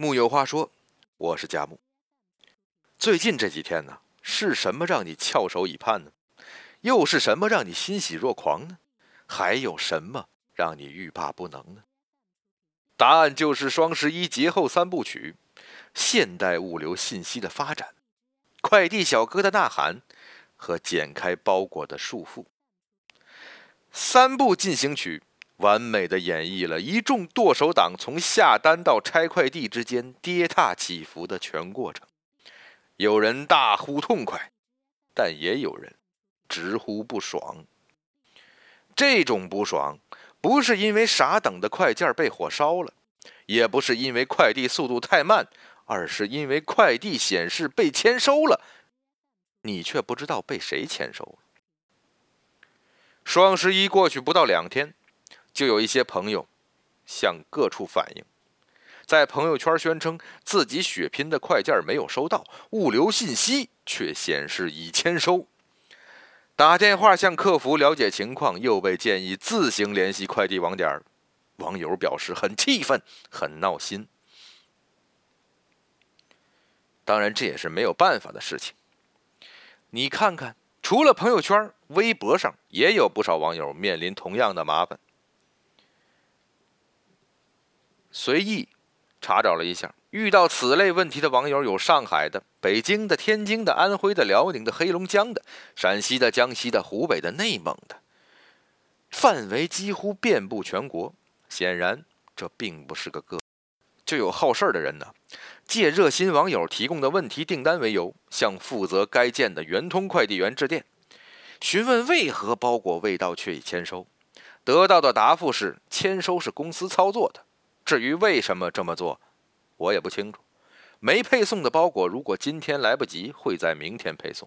木有话说，我是佳木。最近这几天呢，是什么让你翘首以盼呢？又是什么让你欣喜若狂呢？还有什么让你欲罢不能呢？答案就是双十一节后三部曲：现代物流信息的发展、快递小哥的呐喊和剪开包裹的束缚。三部进行曲。完美的演绎了一众剁手党从下单到拆快递之间跌宕起伏的全过程。有人大呼痛快，但也有人直呼不爽。这种不爽，不是因为傻等的快件被火烧了，也不是因为快递速度太慢，而是因为快递显示被签收了，你却不知道被谁签收了。双十一过去不到两天。就有一些朋友向各处反映，在朋友圈宣称自己血拼的快件没有收到，物流信息却显示已签收。打电话向客服了解情况，又被建议自行联系快递网点。网友表示很气愤，很闹心。当然，这也是没有办法的事情。你看看，除了朋友圈，微博上也有不少网友面临同样的麻烦。随意查找了一下，遇到此类问题的网友有上海的、北京的、天津的、安徽的、辽宁的、黑龙江的、陕西的、江西的、湖北的、内蒙的，范围几乎遍布全国。显然，这并不是个个。就有好事的人呢，借热心网友提供的问题订单为由，向负责该件的圆通快递员致电，询问为何包裹未到却已签收。得到的答复是：签收是公司操作的。至于为什么这么做，我也不清楚。没配送的包裹，如果今天来不及，会在明天配送。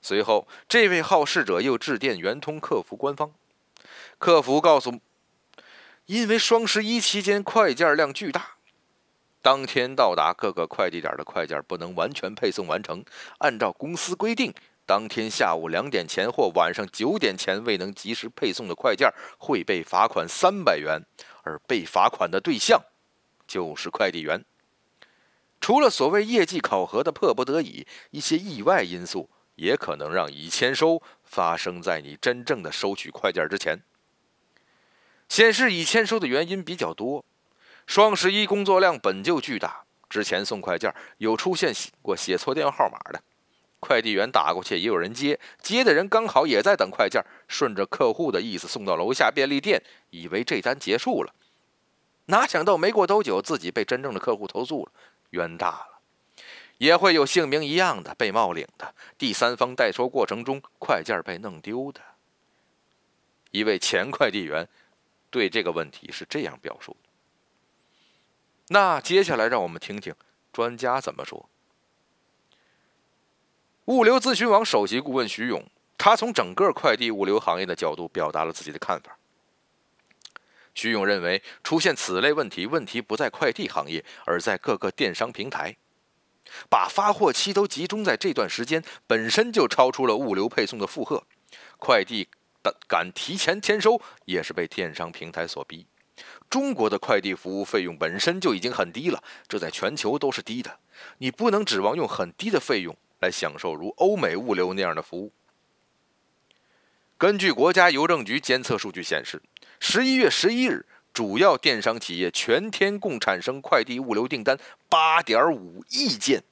随后，这位好事者又致电圆通客服官方，客服告诉，因为双十一期间快件量巨大，当天到达各个快递点的快件不能完全配送完成。按照公司规定，当天下午两点前或晚上九点前未能及时配送的快件，会被罚款三百元。而被罚款的对象就是快递员。除了所谓业绩考核的迫不得已，一些意外因素也可能让已签收发生在你真正的收取快件之前。显示已签收的原因比较多。双十一工作量本就巨大，之前送快件有出现过写错电话号码的，快递员打过去也有人接，接的人刚好也在等快件，顺着客户的意思送到楼下便利店，以为这单结束了。哪想到没过多久，自己被真正的客户投诉了，冤大了。也会有姓名一样的被冒领的，第三方代收过程中快件被弄丢的。一位前快递员对这个问题是这样表述的。那接下来让我们听听专家怎么说。物流咨询网首席顾问徐勇，他从整个快递物流行业的角度表达了自己的看法。徐勇认为，出现此类问题，问题不在快递行业，而在各个电商平台。把发货期都集中在这段时间，本身就超出了物流配送的负荷。快递的敢提前签收，也是被电商平台所逼。中国的快递服务费用本身就已经很低了，这在全球都是低的。你不能指望用很低的费用来享受如欧美物流那样的服务。根据国家邮政局监测数据显示。十一月十一日，主要电商企业全天共产生快递物流订单八点五亿件，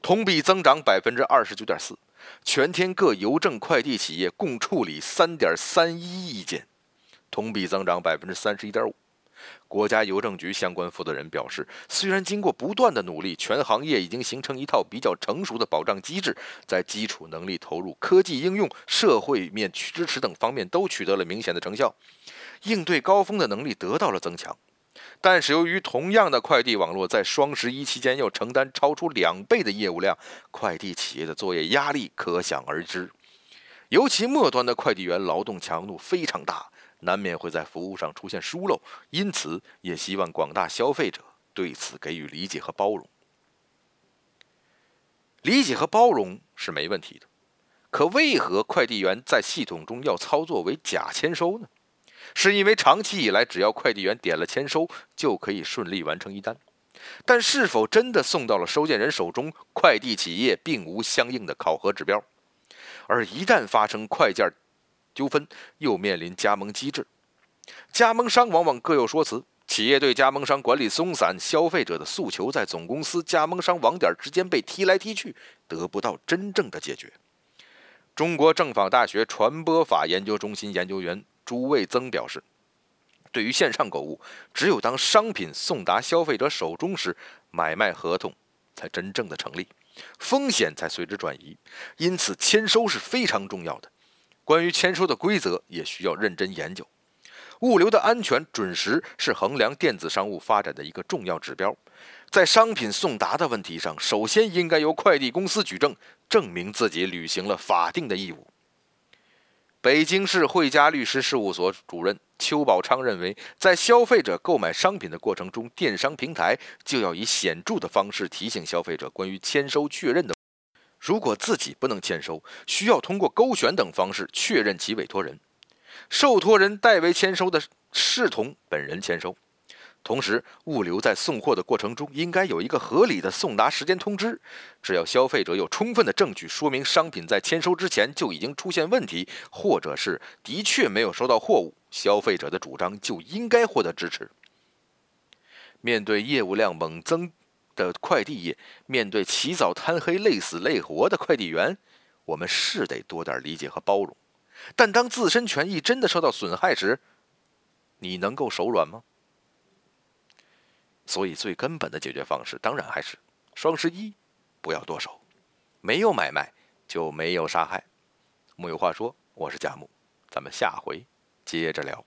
同比增长百分之二十九点四。全天各邮政快递企业共处理三点三一亿件，同比增长百分之三十一点五。国家邮政局相关负责人表示，虽然经过不断的努力，全行业已经形成一套比较成熟的保障机制，在基础能力投入、科技应用、社会面支持等方面都取得了明显的成效，应对高峰的能力得到了增强。但是，由于同样的快递网络在双十一期间要承担超出两倍的业务量，快递企业的作业压力可想而知。尤其末端的快递员劳动强度非常大。难免会在服务上出现疏漏，因此也希望广大消费者对此给予理解和包容。理解和包容是没问题的，可为何快递员在系统中要操作为假签收呢？是因为长期以来，只要快递员点了签收，就可以顺利完成一单。但是否真的送到了收件人手中，快递企业并无相应的考核指标。而一旦发生快件纠纷，又面临加盟机制，加盟商往往各有说辞。企业对加盟商管理松散，消费者的诉求在总公司、加盟商网点之间被踢来踢去，得不到真正的解决。中国政法大学传播法研究中心研究员朱卫增表示：“对于线上购物，只有当商品送达消费者手中时，买卖合同才真正的成立，风险才随之转移。因此，签收是非常重要的。关于签收的规则，也需要认真研究。”物流的安全准时是衡量电子商务发展的一个重要指标。在商品送达的问题上，首先应该由快递公司举证，证明自己履行了法定的义务。北京市汇佳律师事务所主任邱宝昌认为，在消费者购买商品的过程中，电商平台就要以显著的方式提醒消费者关于签收确认的。如果自己不能签收，需要通过勾选等方式确认其委托人。受托人代为签收的，视同本人签收。同时，物流在送货的过程中应该有一个合理的送达时间通知。只要消费者有充分的证据说明商品在签收之前就已经出现问题，或者是的确没有收到货物，消费者的主张就应该获得支持。面对业务量猛增的快递业，面对起早贪黑、累死累活的快递员，我们是得多点理解和包容。但当自身权益真的受到损害时，你能够手软吗？所以最根本的解决方式，当然还是双十一不要剁手，没有买卖就没有杀害。木有话说，我是贾木，咱们下回接着聊。